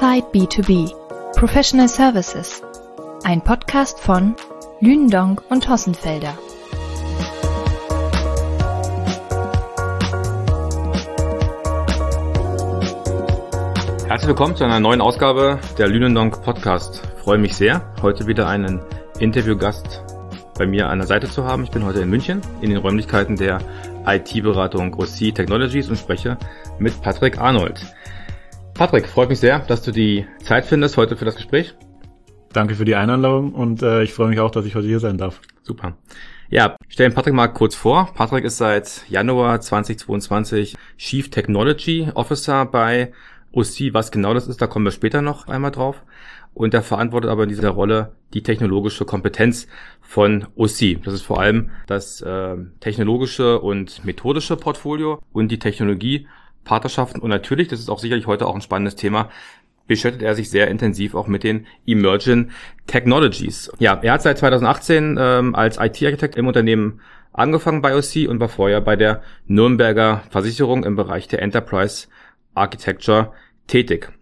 Inside B2B Professional Services. Ein Podcast von Lündong und Hossenfelder. Herzlich willkommen zu einer neuen Ausgabe der Lünendonk Podcast. Ich freue mich sehr, heute wieder einen Interviewgast bei mir an der Seite zu haben. Ich bin heute in München in den Räumlichkeiten der IT-Beratung OC Technologies und spreche mit Patrick Arnold. Patrick, freut mich sehr, dass du die Zeit findest heute für das Gespräch. Danke für die Einladung und äh, ich freue mich auch, dass ich heute hier sein darf. Super. Ja, stellen Patrick mal kurz vor. Patrick ist seit Januar 2022 Chief Technology Officer bei OC. Was genau das ist, da kommen wir später noch einmal drauf. Und er verantwortet aber in dieser Rolle die technologische Kompetenz von OC. Das ist vor allem das äh, technologische und methodische Portfolio und die Technologie Partnerschaften und natürlich, das ist auch sicherlich heute auch ein spannendes Thema, beschäftigt er sich sehr intensiv auch mit den Emerging Technologies. Ja, er hat seit 2018 ähm, als IT-Architekt im Unternehmen angefangen bei OC und war vorher bei der Nürnberger Versicherung im Bereich der Enterprise Architecture tätig.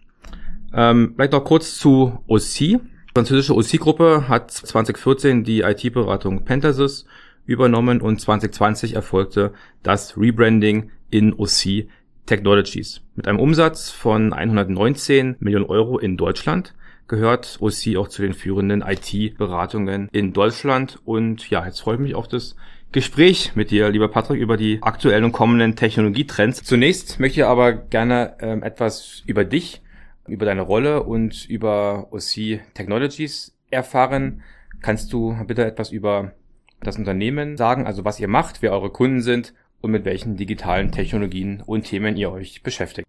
Ähm, vielleicht noch kurz zu OC. Die französische OC-Gruppe hat 2014 die IT-Beratung Pentasys übernommen und 2020 erfolgte das Rebranding in OC Technologies. Mit einem Umsatz von 119 Millionen Euro in Deutschland gehört OC auch zu den führenden IT-Beratungen in Deutschland. Und ja, jetzt freue ich mich auf das Gespräch mit dir, lieber Patrick, über die aktuellen und kommenden Technologietrends. Zunächst möchte ich aber gerne ähm, etwas über dich, über deine Rolle und über OC Technologies erfahren. Kannst du bitte etwas über das Unternehmen sagen, also was ihr macht, wer eure Kunden sind und mit welchen digitalen Technologien und Themen ihr euch beschäftigt.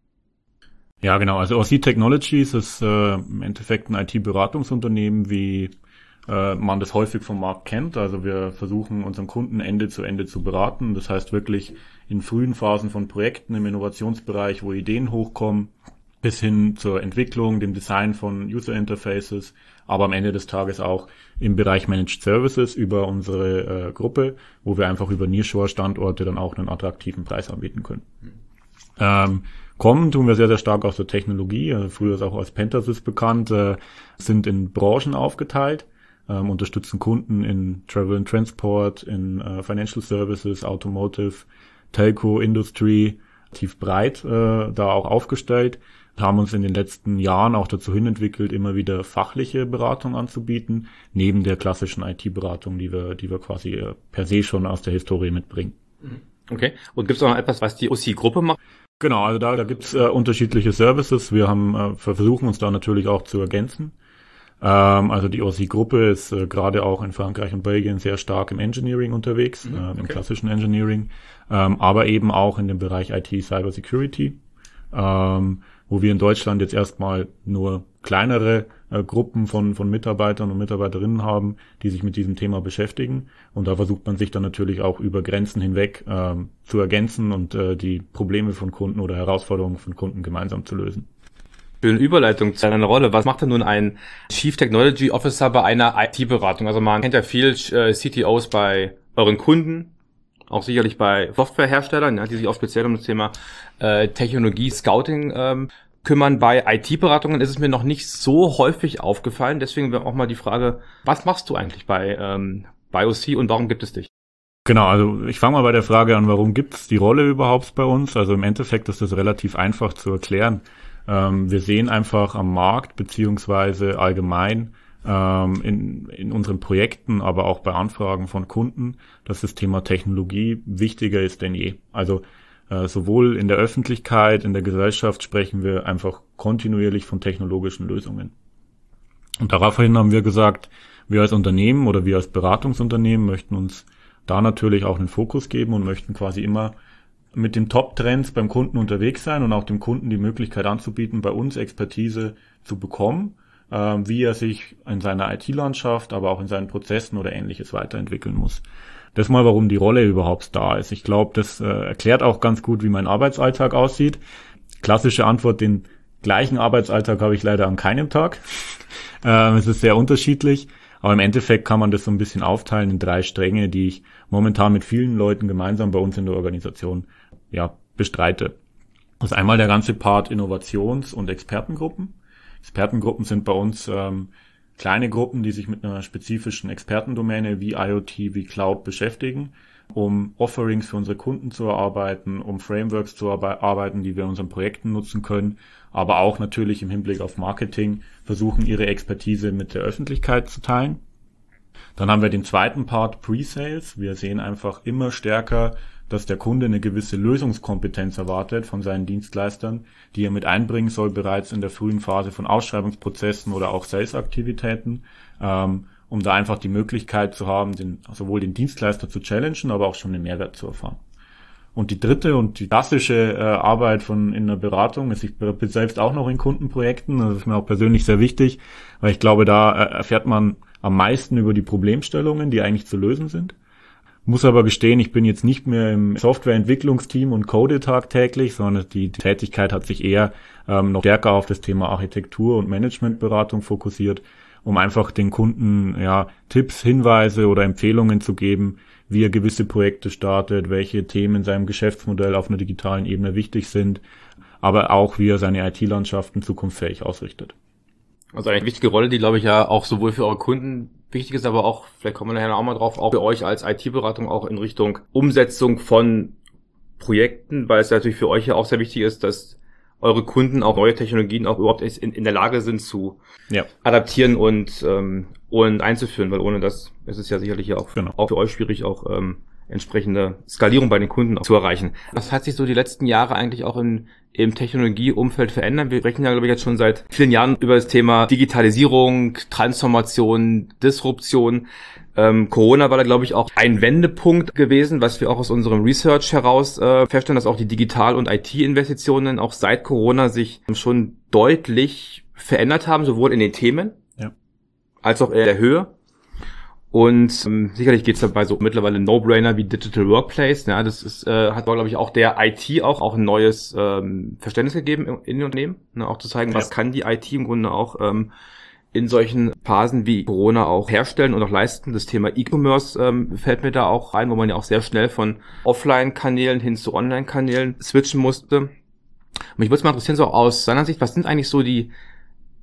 Ja, genau. Also OC Technologies ist äh, im Endeffekt ein IT-Beratungsunternehmen, wie äh, man das häufig vom Markt kennt. Also wir versuchen unseren Kunden Ende zu Ende zu beraten. Das heißt wirklich in frühen Phasen von Projekten im Innovationsbereich, wo Ideen hochkommen, bis hin zur Entwicklung, dem Design von User Interfaces, aber am Ende des Tages auch im Bereich Managed Services über unsere äh, Gruppe, wo wir einfach über Nearshore-Standorte dann auch einen attraktiven Preis anbieten können. Ähm, kommen tun wir sehr, sehr stark aus der Technologie, also früher ist auch als Pentasys bekannt, äh, sind in Branchen aufgeteilt, ähm, unterstützen Kunden in Travel and Transport, in äh, Financial Services, Automotive, Telco, Industry, tief breit äh, da auch aufgestellt haben uns in den letzten Jahren auch dazu hinentwickelt, immer wieder fachliche Beratung anzubieten, neben der klassischen IT-Beratung, die wir, die wir quasi äh, per se schon aus der Historie mitbringen. Mhm. Okay. Und gibt es auch noch etwas, was die OC-Gruppe macht? Genau, also da, da gibt's äh, unterschiedliche Services. Wir haben äh, versuchen uns da natürlich auch zu ergänzen. Ähm, also die OC-Gruppe ist äh, gerade auch in Frankreich und Belgien sehr stark im Engineering unterwegs, mhm, äh, im okay. klassischen Engineering, ähm, aber eben auch in dem Bereich IT Cyber Security. Ähm, wo wir in Deutschland jetzt erstmal nur kleinere äh, Gruppen von, von Mitarbeitern und Mitarbeiterinnen haben, die sich mit diesem Thema beschäftigen. Und da versucht man sich dann natürlich auch über Grenzen hinweg ähm, zu ergänzen und äh, die Probleme von Kunden oder Herausforderungen von Kunden gemeinsam zu lösen. Schöne Überleitung zu deiner Rolle. Was macht denn nun ein Chief Technology Officer bei einer IT-Beratung? Also man kennt ja viel äh, CTOs bei euren Kunden, auch sicherlich bei Softwareherstellern, ja, die sich auch speziell um das Thema äh, Technologie, Scouting ähm, kümmern. Bei IT-Beratungen ist es mir noch nicht so häufig aufgefallen. Deswegen wäre auch mal die Frage, was machst du eigentlich bei ähm, BioC und warum gibt es dich? Genau, also ich fange mal bei der Frage an, warum gibt es die Rolle überhaupt bei uns? Also im Endeffekt ist das relativ einfach zu erklären. Ähm, wir sehen einfach am Markt beziehungsweise allgemein ähm, in, in unseren Projekten, aber auch bei Anfragen von Kunden, dass das Thema Technologie wichtiger ist denn je. Also äh, sowohl in der Öffentlichkeit, in der Gesellschaft sprechen wir einfach kontinuierlich von technologischen Lösungen. Und daraufhin haben wir gesagt, wir als Unternehmen oder wir als Beratungsunternehmen möchten uns da natürlich auch einen Fokus geben und möchten quasi immer mit den Top-Trends beim Kunden unterwegs sein und auch dem Kunden die Möglichkeit anzubieten, bei uns Expertise zu bekommen wie er sich in seiner IT-Landschaft, aber auch in seinen Prozessen oder ähnliches weiterentwickeln muss. Das mal, warum die Rolle überhaupt da ist. Ich glaube, das äh, erklärt auch ganz gut, wie mein Arbeitsalltag aussieht. Klassische Antwort, den gleichen Arbeitsalltag habe ich leider an keinem Tag. ähm, es ist sehr unterschiedlich. Aber im Endeffekt kann man das so ein bisschen aufteilen in drei Stränge, die ich momentan mit vielen Leuten gemeinsam bei uns in der Organisation ja, bestreite. Das ist einmal der ganze Part Innovations- und Expertengruppen Expertengruppen sind bei uns ähm, kleine Gruppen, die sich mit einer spezifischen Expertendomäne wie IoT, wie Cloud beschäftigen, um Offerings für unsere Kunden zu erarbeiten, um Frameworks zu arbeiten, die wir in unseren Projekten nutzen können, aber auch natürlich im Hinblick auf Marketing versuchen, ihre Expertise mit der Öffentlichkeit zu teilen. Dann haben wir den zweiten Part Pre-Sales. Wir sehen einfach immer stärker, dass der Kunde eine gewisse Lösungskompetenz erwartet von seinen Dienstleistern, die er mit einbringen soll bereits in der frühen Phase von Ausschreibungsprozessen oder auch Sales-Aktivitäten, ähm, um da einfach die Möglichkeit zu haben, den, sowohl den Dienstleister zu challengen, aber auch schon den Mehrwert zu erfahren. Und die dritte und die klassische äh, Arbeit von in der Beratung ist, ich bin selbst auch noch in Kundenprojekten, das ist mir auch persönlich sehr wichtig, weil ich glaube, da äh, erfährt man am meisten über die Problemstellungen, die eigentlich zu lösen sind. Muss aber gestehen, ich bin jetzt nicht mehr im Softwareentwicklungsteam und code tagtäglich, sondern die Tätigkeit hat sich eher ähm, noch stärker auf das Thema Architektur und Managementberatung fokussiert, um einfach den Kunden ja Tipps, Hinweise oder Empfehlungen zu geben, wie er gewisse Projekte startet, welche Themen in seinem Geschäftsmodell auf einer digitalen Ebene wichtig sind, aber auch wie er seine IT-Landschaften zukunftsfähig ausrichtet. Also eine wichtige Rolle, die glaube ich ja auch sowohl für eure Kunden wichtig ist, aber auch, vielleicht kommen wir nachher auch mal drauf, auch für euch als IT-Beratung auch in Richtung Umsetzung von Projekten, weil es natürlich für euch ja auch sehr wichtig ist, dass eure Kunden auch neue Technologien auch überhaupt in, in der Lage sind zu ja. adaptieren und, ähm, und einzuführen, weil ohne das ist es ja sicherlich ja auch, genau. auch für euch schwierig, auch ähm, entsprechende Skalierung bei den Kunden zu erreichen. Was hat sich so die letzten Jahre eigentlich auch in, im Technologieumfeld verändert? Wir rechnen ja, glaube ich, jetzt schon seit vielen Jahren über das Thema Digitalisierung, Transformation, Disruption. Ähm, Corona war da, glaube ich, auch ein Wendepunkt gewesen, was wir auch aus unserem Research heraus äh, feststellen, dass auch die Digital- und IT-Investitionen auch seit Corona sich schon deutlich verändert haben, sowohl in den Themen ja. als auch in der Höhe. Und ähm, sicherlich geht's dabei so mittlerweile No-Brainer wie Digital Workplace. Ja, das ist, äh, hat, glaube ich, auch der IT auch, auch ein neues ähm, Verständnis gegeben in, in den Unternehmen. Ne, auch zu zeigen, ja. was kann die IT im Grunde auch ähm, in solchen Phasen wie Corona auch herstellen und auch leisten. Das Thema E-Commerce ähm, fällt mir da auch rein, wo man ja auch sehr schnell von Offline-Kanälen hin zu Online-Kanälen switchen musste. Mich würde es mal interessieren, so aus seiner Sicht, was sind eigentlich so die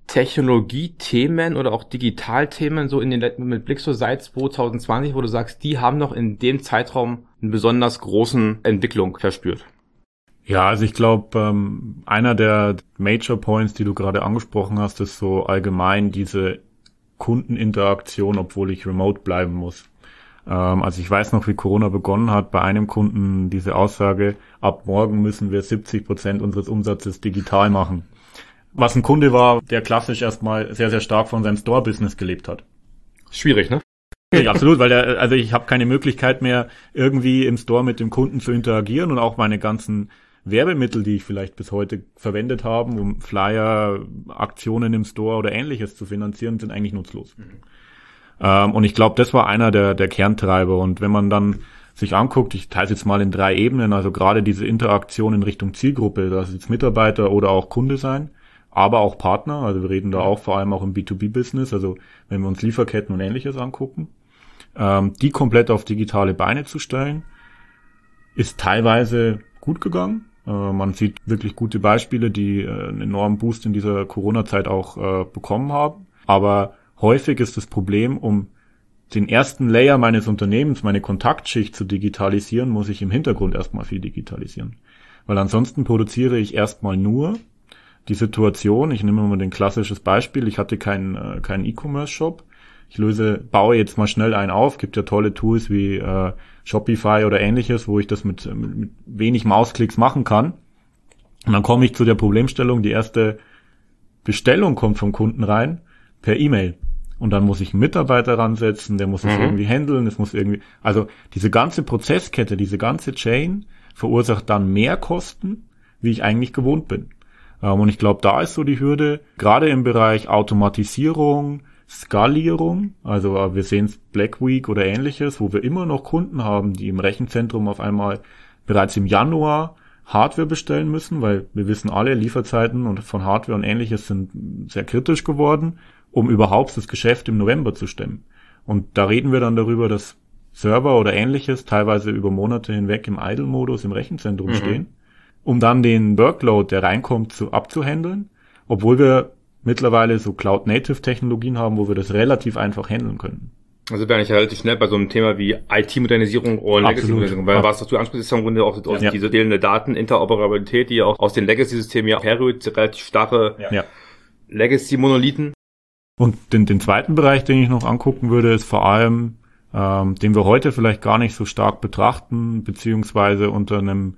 Technologiethemen oder auch Digitalthemen so in den mit Blick so seit 2020, wo du sagst, die haben noch in dem Zeitraum einen besonders großen Entwicklung verspürt? Ja, also ich glaube, ähm, einer der Major Points, die du gerade angesprochen hast, ist so allgemein diese Kundeninteraktion, obwohl ich remote bleiben muss. Ähm, also ich weiß noch, wie Corona begonnen hat, bei einem Kunden diese Aussage, ab morgen müssen wir 70 Prozent unseres Umsatzes digital machen was ein Kunde war, der klassisch erstmal sehr, sehr stark von seinem Store-Business gelebt hat. Schwierig, ne? Ja, absolut, weil der, also ich habe keine Möglichkeit mehr, irgendwie im Store mit dem Kunden zu interagieren und auch meine ganzen Werbemittel, die ich vielleicht bis heute verwendet habe, um Flyer, Aktionen im Store oder ähnliches zu finanzieren, sind eigentlich nutzlos. Mhm. Ähm, und ich glaube, das war einer der, der Kerntreiber. Und wenn man dann sich anguckt, ich teile es jetzt mal in drei Ebenen, also gerade diese Interaktion in Richtung Zielgruppe, das ist jetzt Mitarbeiter oder auch Kunde sein, aber auch Partner. Also wir reden da auch vor allem auch im B2B-Business, also wenn wir uns Lieferketten und ähnliches angucken, ähm, die komplett auf digitale Beine zu stellen, ist teilweise gut gegangen. Äh, man sieht wirklich gute Beispiele, die äh, einen enormen Boost in dieser Corona-Zeit auch äh, bekommen haben. Aber häufig ist das Problem, um den ersten Layer meines Unternehmens, meine Kontaktschicht zu digitalisieren, muss ich im Hintergrund erstmal viel digitalisieren. Weil ansonsten produziere ich erstmal nur die Situation, ich nehme mal ein klassisches Beispiel, ich hatte keinen äh, keinen E-Commerce-Shop. Ich löse, baue jetzt mal schnell einen auf, gibt ja tolle Tools wie äh, Shopify oder ähnliches, wo ich das mit, mit, mit wenig Mausklicks machen kann. Und dann komme ich zu der Problemstellung, die erste Bestellung kommt vom Kunden rein per E-Mail. Und dann muss ich einen Mitarbeiter ransetzen, der muss es mhm. irgendwie handeln, es muss irgendwie, also diese ganze Prozesskette, diese ganze Chain verursacht dann mehr Kosten, wie ich eigentlich gewohnt bin. Ähm, und ich glaube, da ist so die Hürde, gerade im Bereich Automatisierung, Skalierung, also äh, wir sehen es Black Week oder ähnliches, wo wir immer noch Kunden haben, die im Rechenzentrum auf einmal bereits im Januar Hardware bestellen müssen, weil wir wissen alle, Lieferzeiten und von Hardware und ähnliches sind sehr kritisch geworden, um überhaupt das Geschäft im November zu stemmen. Und da reden wir dann darüber, dass Server oder ähnliches teilweise über Monate hinweg im Idle-Modus im Rechenzentrum mhm. stehen um dann den Workload, der reinkommt, zu abzuhandeln, obwohl wir mittlerweile so Cloud-Native-Technologien haben, wo wir das relativ einfach handeln können. Also wäre ich relativ schnell bei so einem Thema wie IT-Modernisierung oder Legacy-Modernisierung, weil was du ansprichst, ist im Grunde auch ja. diese fehlende Daten, Interoperabilität, die auch aus den Legacy-Systemen ja herrührt, relativ starre ja. Legacy-Monolithen. Und den, den zweiten Bereich, den ich noch angucken würde, ist vor allem, ähm, den wir heute vielleicht gar nicht so stark betrachten, beziehungsweise unter einem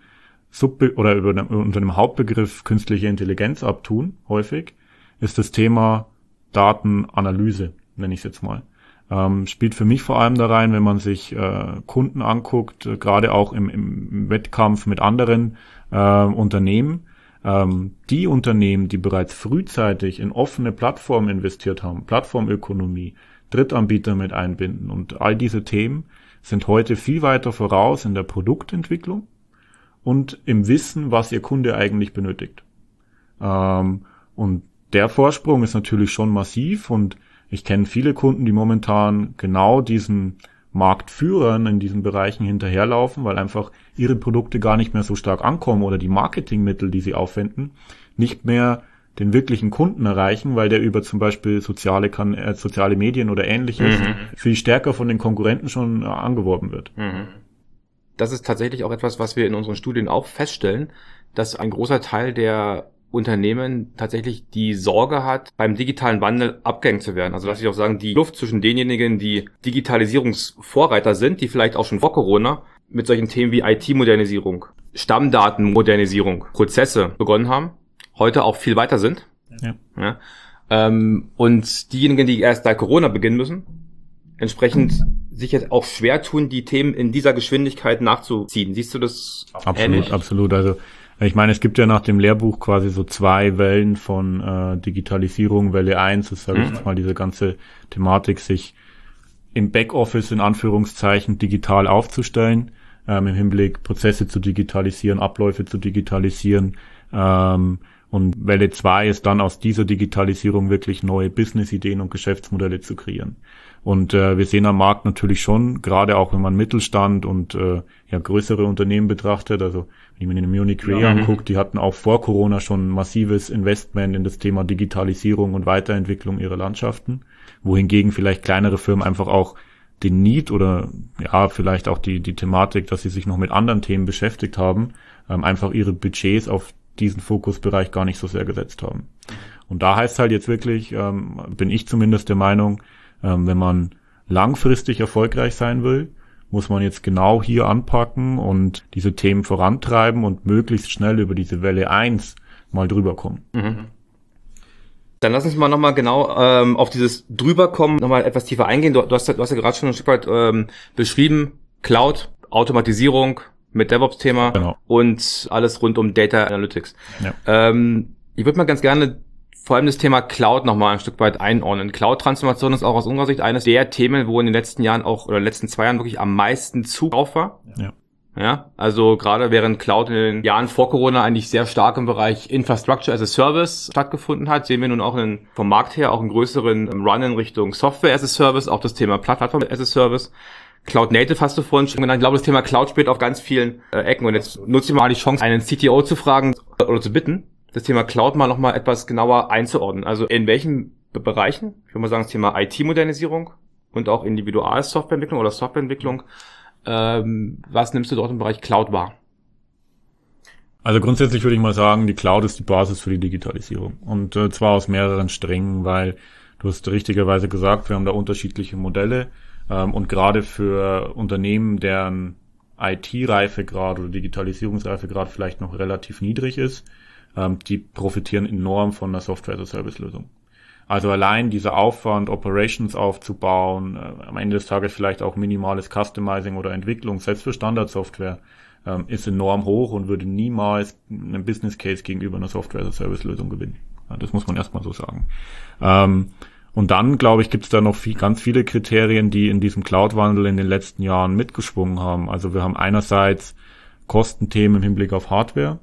Sub oder über einem, unter einem Hauptbegriff künstliche Intelligenz abtun, häufig, ist das Thema Datenanalyse, nenne ich es jetzt mal. Ähm, spielt für mich vor allem da rein, wenn man sich äh, Kunden anguckt, äh, gerade auch im, im, Wettkampf mit anderen äh, Unternehmen. Ähm, die Unternehmen, die bereits frühzeitig in offene Plattformen investiert haben, Plattformökonomie, Drittanbieter mit einbinden und all diese Themen sind heute viel weiter voraus in der Produktentwicklung und im Wissen, was ihr Kunde eigentlich benötigt. Ähm, und der Vorsprung ist natürlich schon massiv und ich kenne viele Kunden, die momentan genau diesen Marktführern in diesen Bereichen hinterherlaufen, weil einfach ihre Produkte gar nicht mehr so stark ankommen oder die Marketingmittel, die sie aufwenden, nicht mehr den wirklichen Kunden erreichen, weil der über zum Beispiel soziale, kann, äh, soziale Medien oder ähnliches mhm. viel stärker von den Konkurrenten schon äh, angeworben wird. Mhm. Das ist tatsächlich auch etwas, was wir in unseren Studien auch feststellen, dass ein großer Teil der Unternehmen tatsächlich die Sorge hat, beim digitalen Wandel abgehängt zu werden. Also lass ich auch sagen, die Luft zwischen denjenigen, die Digitalisierungsvorreiter sind, die vielleicht auch schon vor Corona mit solchen Themen wie IT-Modernisierung, Stammdatenmodernisierung, Prozesse begonnen haben, heute auch viel weiter sind. Ja. ja ähm, und diejenigen, die erst seit Corona beginnen müssen, entsprechend sich jetzt auch schwer tun, die Themen in dieser Geschwindigkeit nachzuziehen. Siehst du das? Absolut, ähnlich? absolut. Also ich meine, es gibt ja nach dem Lehrbuch quasi so zwei Wellen von äh, Digitalisierung. Welle eins ist, sage ich mhm. mal, diese ganze Thematik, sich im Backoffice in Anführungszeichen digital aufzustellen, ähm, im Hinblick Prozesse zu digitalisieren, Abläufe zu digitalisieren. Ähm, und Welle zwei ist dann aus dieser Digitalisierung wirklich neue Business-Ideen und Geschäftsmodelle zu kreieren. Und äh, wir sehen am Markt natürlich schon, gerade auch wenn man Mittelstand und äh, ja, größere Unternehmen betrachtet, also wenn ich mir den Munich Re ja. angucke, die hatten auch vor Corona schon massives Investment in das Thema Digitalisierung und Weiterentwicklung ihrer Landschaften, wohingegen vielleicht kleinere Firmen einfach auch den Need oder ja, vielleicht auch die, die Thematik, dass sie sich noch mit anderen Themen beschäftigt haben, ähm, einfach ihre Budgets auf diesen Fokusbereich gar nicht so sehr gesetzt haben. Und da heißt halt jetzt wirklich, ähm, bin ich zumindest der Meinung, ähm, wenn man langfristig erfolgreich sein will, muss man jetzt genau hier anpacken und diese Themen vorantreiben und möglichst schnell über diese Welle eins mal drüber kommen. Mhm. Dann lass uns mal nochmal genau ähm, auf dieses drüberkommen nochmal etwas tiefer eingehen. Du, du, hast, du hast ja gerade schon ein Stück weit ähm, beschrieben, Cloud, Automatisierung mit DevOps-Thema genau. und alles rund um Data Analytics. Ja. Ähm, ich würde mal ganz gerne vor allem das Thema Cloud nochmal ein Stück weit einordnen. Cloud-Transformation ist auch aus unserer Sicht eines der Themen, wo in den letzten Jahren auch oder in den letzten zwei Jahren wirklich am meisten Zug drauf war. Ja. Ja, also gerade während Cloud in den Jahren vor Corona eigentlich sehr stark im Bereich Infrastructure as a Service stattgefunden hat, sehen wir nun auch in, vom Markt her auch einen größeren Run in Richtung Software as a Service, auch das Thema Plattform as a Service. Cloud Native hast du vorhin schon genannt. Ich glaube, das Thema Cloud spielt auf ganz vielen äh, Ecken. Und jetzt nutze ich mal die Chance, einen CTO zu fragen oder zu bitten, das Thema Cloud mal nochmal etwas genauer einzuordnen. Also in welchen Bereichen, ich würde mal sagen, das Thema IT-Modernisierung und auch Individual-Softwareentwicklung oder Softwareentwicklung, ähm, was nimmst du dort im Bereich Cloud wahr? Also grundsätzlich würde ich mal sagen, die Cloud ist die Basis für die Digitalisierung. Und äh, zwar aus mehreren Strängen, weil du hast richtigerweise gesagt, wir haben da unterschiedliche Modelle. Ähm, und gerade für Unternehmen, deren IT-Reifegrad oder Digitalisierungsreifegrad vielleicht noch relativ niedrig ist, ähm, die profitieren enorm von der Software-as-a-Service-Lösung. Also allein dieser Aufwand, Operations aufzubauen, äh, am Ende des Tages vielleicht auch minimales Customizing oder Entwicklung, selbst für Standardsoftware, ähm, ist enorm hoch und würde niemals einen Business Case gegenüber einer Software-as-a-Service-Lösung gewinnen. Ja, das muss man erstmal so sagen. Ähm, und dann, glaube ich, gibt es da noch viel, ganz viele Kriterien, die in diesem Cloud-Wandel in den letzten Jahren mitgeschwungen haben. Also wir haben einerseits Kostenthemen im Hinblick auf Hardware.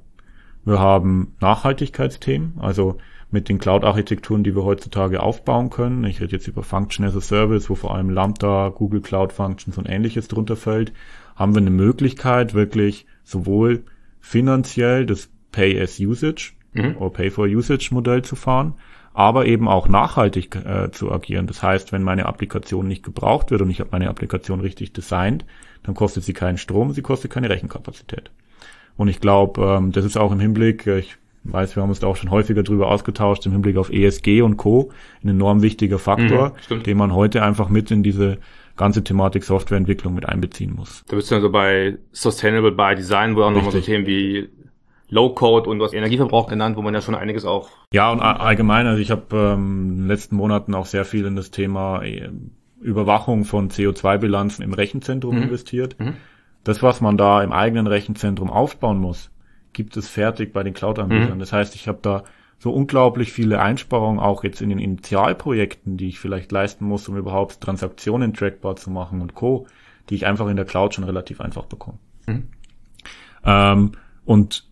Wir haben Nachhaltigkeitsthemen, also mit den Cloud-Architekturen, die wir heutzutage aufbauen können. Ich rede jetzt über Function as a Service, wo vor allem Lambda, Google Cloud Functions und ähnliches drunter fällt, haben wir eine Möglichkeit, wirklich sowohl finanziell das Pay as Usage mhm. oder Pay for Usage Modell zu fahren, aber eben auch nachhaltig äh, zu agieren. Das heißt, wenn meine Applikation nicht gebraucht wird und ich habe meine Applikation richtig designt, dann kostet sie keinen Strom, sie kostet keine Rechenkapazität. Und ich glaube, ähm, das ist auch im Hinblick, äh, ich weiß, wir haben uns da auch schon häufiger drüber ausgetauscht, im Hinblick auf ESG und Co. ein enorm wichtiger Faktor, mhm, den man heute einfach mit in diese ganze Thematik Softwareentwicklung mit einbeziehen muss. Da bist du dann so bei Sustainable by Design, wo auch nochmal so Themen wie Low-Code und was Energieverbrauch genannt, wo man ja schon einiges auch. Ja, und allgemein, also ich habe ähm, in den letzten Monaten auch sehr viel in das Thema äh, Überwachung von CO2-Bilanzen im Rechenzentrum mhm. investiert. Mhm. Das, was man da im eigenen Rechenzentrum aufbauen muss, gibt es fertig bei den Cloud-Anbietern. Mhm. Das heißt, ich habe da so unglaublich viele Einsparungen auch jetzt in den Initialprojekten, die ich vielleicht leisten muss, um überhaupt Transaktionen trackbar zu machen und Co., die ich einfach in der Cloud schon relativ einfach bekomme. Mhm. Ähm, und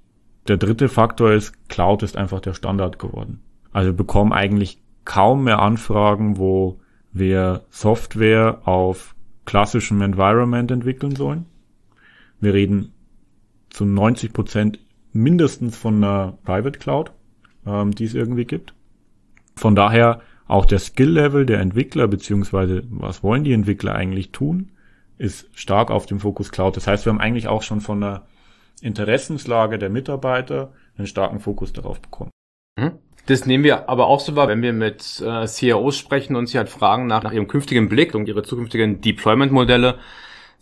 der dritte Faktor ist, Cloud ist einfach der Standard geworden. Also wir bekommen eigentlich kaum mehr Anfragen, wo wir Software auf klassischem Environment entwickeln sollen. Wir reden zu 90 Prozent mindestens von einer Private Cloud ähm, die es irgendwie gibt. Von daher auch der Skill-Level der Entwickler, beziehungsweise was wollen die Entwickler eigentlich tun, ist stark auf dem Fokus Cloud. Das heißt, wir haben eigentlich auch schon von der Interessenslage der Mitarbeiter einen starken Fokus darauf bekommen. Mhm. Das nehmen wir aber auch so wahr, wenn wir mit äh, CIOs sprechen und sie halt fragen nach, nach ihrem künftigen Blick und ihre zukünftigen Deployment-Modelle,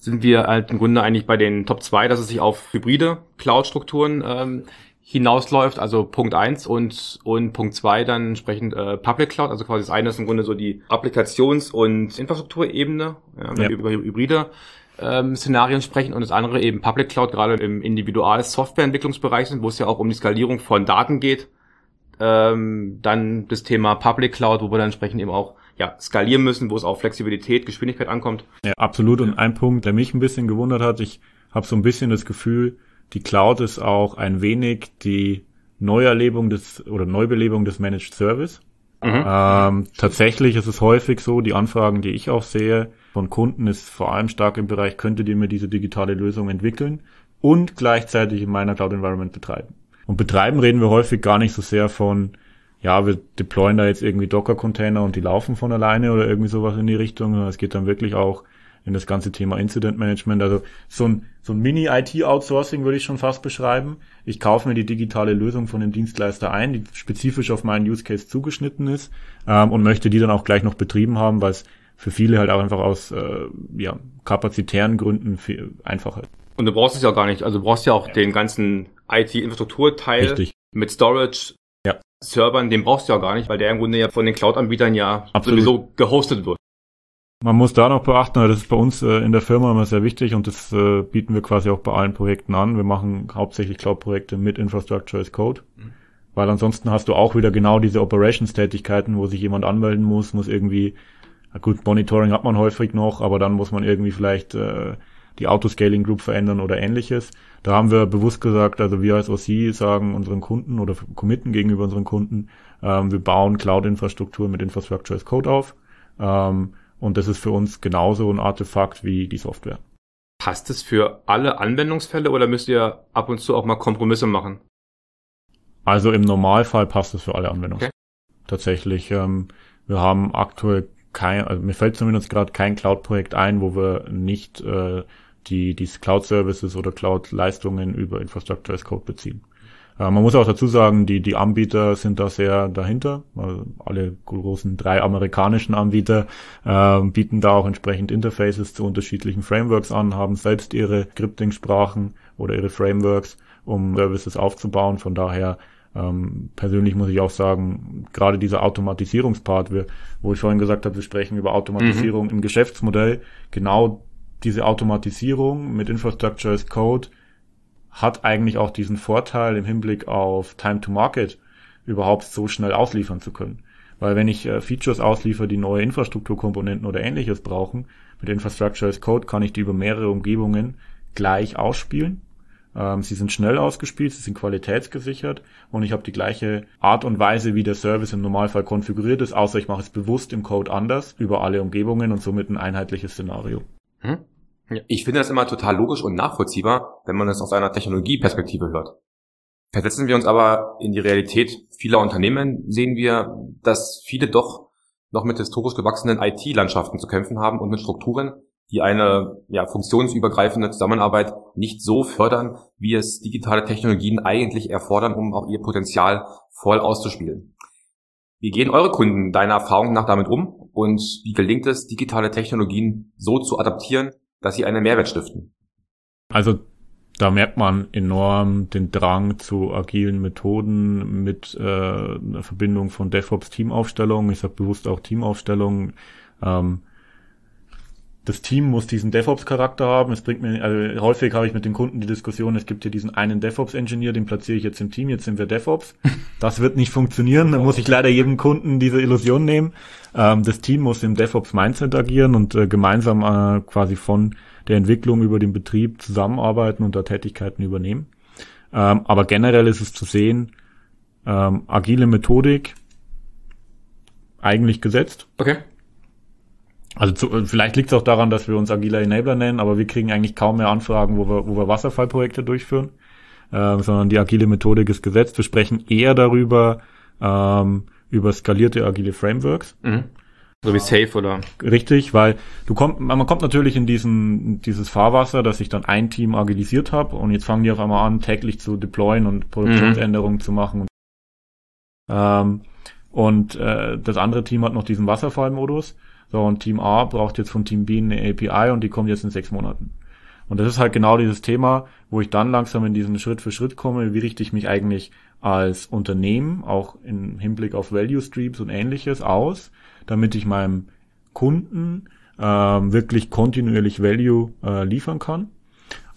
sind wir halt im Grunde eigentlich bei den Top 2, dass es sich auf hybride Cloud-Strukturen ähm, hinausläuft, also Punkt eins und, und Punkt zwei dann entsprechend äh, Public Cloud, also quasi das eine ist im Grunde so die Applikations- und Infrastrukturebene, ja, wenn ja. wir über hybride ähm, Szenarien sprechen und das andere eben Public Cloud, gerade im Individual-Softwareentwicklungsbereich sind, wo es ja auch um die Skalierung von Daten geht. Ähm, dann das Thema Public Cloud, wo wir dann entsprechend eben auch ja, skalieren müssen, wo es auf Flexibilität, Geschwindigkeit ankommt. Ja, absolut. Und ein Punkt, der mich ein bisschen gewundert hat, ich habe so ein bisschen das Gefühl, die Cloud ist auch ein wenig die Neuerlebung des oder Neubelebung des Managed Service. Mhm. Ähm, tatsächlich ist es häufig so, die Anfragen, die ich auch sehe von Kunden, ist vor allem stark im Bereich, könntet ihr mir diese digitale Lösung entwickeln und gleichzeitig in meiner Cloud Environment betreiben. Und betreiben reden wir häufig gar nicht so sehr von, ja, wir deployen da jetzt irgendwie Docker-Container und die laufen von alleine oder irgendwie sowas in die Richtung. Es geht dann wirklich auch in das ganze Thema Incident Management. Also so ein, so ein Mini-IT-Outsourcing würde ich schon fast beschreiben. Ich kaufe mir die digitale Lösung von dem Dienstleister ein, die spezifisch auf meinen Use Case zugeschnitten ist ähm, und möchte die dann auch gleich noch betrieben haben, weil es für viele halt auch einfach aus äh, ja, kapazitären Gründen viel einfacher ist. Und du brauchst es ja gar nicht. Also du brauchst ja auch ja. den ganzen IT-Infrastrukturteil mit Storage. Servern, den brauchst du ja gar nicht, weil der im Grunde ja von den Cloud-Anbietern ja Absolut. sowieso gehostet wird. Man muss da noch beachten, das ist bei uns äh, in der Firma immer sehr wichtig und das äh, bieten wir quasi auch bei allen Projekten an. Wir machen hauptsächlich Cloud-Projekte mit Infrastructure as Code, mhm. weil ansonsten hast du auch wieder genau diese Operations-Tätigkeiten, wo sich jemand anmelden muss, muss irgendwie, gut, Monitoring hat man häufig noch, aber dann muss man irgendwie vielleicht äh, die Autoscaling Group verändern oder ähnliches. Da haben wir bewusst gesagt, also wir als OC sagen unseren Kunden oder committen gegenüber unseren Kunden, ähm, wir bauen Cloud-Infrastruktur mit Infrastructure as Code auf. Ähm, und das ist für uns genauso ein Artefakt wie die Software. Passt es für alle Anwendungsfälle oder müsst ihr ab und zu auch mal Kompromisse machen? Also im Normalfall passt es für alle Anwendungsfälle. Okay. Tatsächlich. Ähm, wir haben aktuell kein, also mir fällt zumindest gerade kein Cloud-Projekt ein, wo wir nicht äh, die, die Cloud-Services oder Cloud-Leistungen über Infrastructure as Code beziehen. Äh, man muss auch dazu sagen, die, die Anbieter sind da sehr dahinter. Also alle großen drei amerikanischen Anbieter äh, bieten da auch entsprechend Interfaces zu unterschiedlichen Frameworks an, haben selbst ihre Scripting-Sprachen oder ihre Frameworks, um Services aufzubauen. Von daher ähm, persönlich muss ich auch sagen, gerade dieser Automatisierungspart, wo ich vorhin gesagt habe, wir sprechen über Automatisierung mhm. im Geschäftsmodell, genau diese Automatisierung mit Infrastructure as Code hat eigentlich auch diesen Vorteil im Hinblick auf Time to Market überhaupt so schnell ausliefern zu können. Weil wenn ich äh, Features ausliefer, die neue Infrastrukturkomponenten oder ähnliches brauchen, mit Infrastructure as Code kann ich die über mehrere Umgebungen gleich ausspielen. Ähm, sie sind schnell ausgespielt, sie sind qualitätsgesichert und ich habe die gleiche Art und Weise, wie der Service im Normalfall konfiguriert ist, außer ich mache es bewusst im Code anders über alle Umgebungen und somit ein einheitliches Szenario. Hm? Ich finde das immer total logisch und nachvollziehbar, wenn man das aus einer Technologieperspektive hört. Versetzen wir uns aber in die Realität vieler Unternehmen, sehen wir, dass viele doch noch mit historisch gewachsenen IT-Landschaften zu kämpfen haben und mit Strukturen, die eine ja, funktionsübergreifende Zusammenarbeit nicht so fördern, wie es digitale Technologien eigentlich erfordern, um auch ihr Potenzial voll auszuspielen. Wie gehen eure Kunden deiner Erfahrung nach damit um und wie gelingt es, digitale Technologien so zu adaptieren, dass sie einen Mehrwert stiften? Also da merkt man enorm den Drang zu agilen Methoden mit äh, einer Verbindung von DevOps Teamaufstellung. Ich sage bewusst auch Teamaufstellung. Ähm, das Team muss diesen DevOps-Charakter haben. Es bringt mir, also häufig habe ich mit den Kunden die Diskussion, es gibt hier diesen einen DevOps-Engineer, den platziere ich jetzt im Team, jetzt sind wir DevOps. Das wird nicht funktionieren, da muss ich leider jedem Kunden diese Illusion nehmen. Ähm, das Team muss im DevOps-Mindset agieren und äh, gemeinsam äh, quasi von der Entwicklung über den Betrieb zusammenarbeiten und da Tätigkeiten übernehmen. Ähm, aber generell ist es zu sehen, ähm, agile Methodik eigentlich gesetzt. Okay. Also zu, vielleicht liegt es auch daran, dass wir uns agiler Enabler nennen, aber wir kriegen eigentlich kaum mehr Anfragen, wo wir, wo wir Wasserfallprojekte durchführen, äh, sondern die agile Methodik ist gesetzt. Wir sprechen eher darüber, ähm, über skalierte agile Frameworks. Mhm. So wie Safe oder? Richtig, weil du kommt, man kommt natürlich in diesen, dieses Fahrwasser, dass ich dann ein Team agilisiert habe und jetzt fangen die auf einmal an, täglich zu deployen und Produktionsänderungen mhm. zu machen. Ähm, und äh, das andere Team hat noch diesen Wasserfallmodus. So, und Team A braucht jetzt von Team B eine API und die kommt jetzt in sechs Monaten. Und das ist halt genau dieses Thema, wo ich dann langsam in diesen Schritt für Schritt komme, wie richte ich mich eigentlich als Unternehmen, auch im Hinblick auf Value Streams und ähnliches aus, damit ich meinem Kunden ähm, wirklich kontinuierlich Value äh, liefern kann,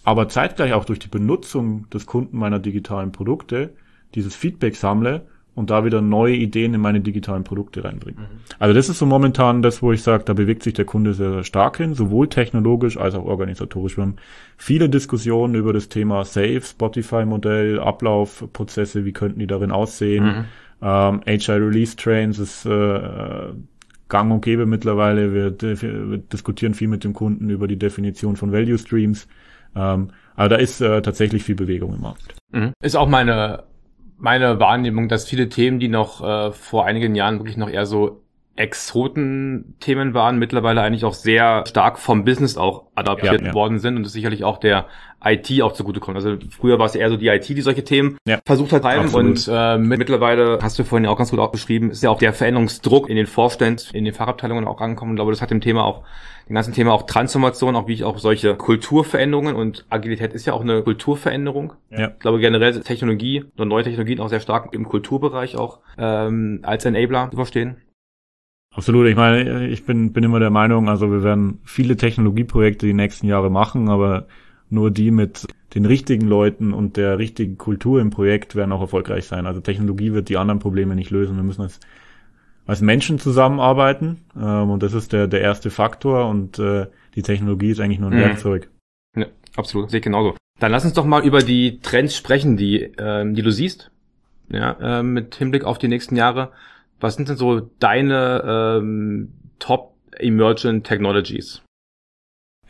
aber zeitgleich auch durch die Benutzung des Kunden meiner digitalen Produkte dieses Feedback sammle und da wieder neue Ideen in meine digitalen Produkte reinbringen. Mhm. Also das ist so momentan das, wo ich sage, da bewegt sich der Kunde sehr, sehr stark hin, sowohl technologisch als auch organisatorisch. Wir haben viele Diskussionen über das Thema Safe, Spotify-Modell, Ablaufprozesse, wie könnten die darin aussehen. Mhm. Ähm, HI Release Trains ist äh, gang und gäbe mittlerweile. Wir, wir, diskutieren viel mit dem Kunden über die Definition von Value Streams. Ähm, aber da ist äh, tatsächlich viel Bewegung im Markt. Mhm. Ist auch meine meine Wahrnehmung, dass viele Themen, die noch äh, vor einigen Jahren wirklich noch eher so Exoten-Themen waren, mittlerweile eigentlich auch sehr stark vom Business auch adaptiert ja, ja. worden sind und es sicherlich auch der IT auch zugutekommt. Also früher war es eher so die IT, die solche Themen ja. versucht hat treiben und äh, mittlerweile, hast du vorhin ja auch ganz gut auch beschrieben, ist ja auch der Veränderungsdruck in den Vorständen, in den Fachabteilungen auch angekommen. Ich glaube, das hat dem Thema auch dem ganzen Thema auch Transformation, auch wie ich auch solche Kulturveränderungen und Agilität ist ja auch eine Kulturveränderung. Ja. Ich glaube generell Technologie und neue Technologien auch sehr stark im Kulturbereich auch ähm, als Enabler zu verstehen. Absolut. Ich meine, ich bin, bin immer der Meinung, also wir werden viele Technologieprojekte die nächsten Jahre machen, aber nur die mit den richtigen Leuten und der richtigen Kultur im Projekt werden auch erfolgreich sein. Also Technologie wird die anderen Probleme nicht lösen. Wir müssen als, als Menschen zusammenarbeiten ähm, und das ist der, der erste Faktor und äh, die Technologie ist eigentlich nur ein mhm. Werkzeug. Ja, absolut, sehe ich genauso. Dann lass uns doch mal über die Trends sprechen, die, ähm, die du siehst, ja, äh, mit Hinblick auf die nächsten Jahre. Was sind denn so deine ähm, Top Emergent Technologies?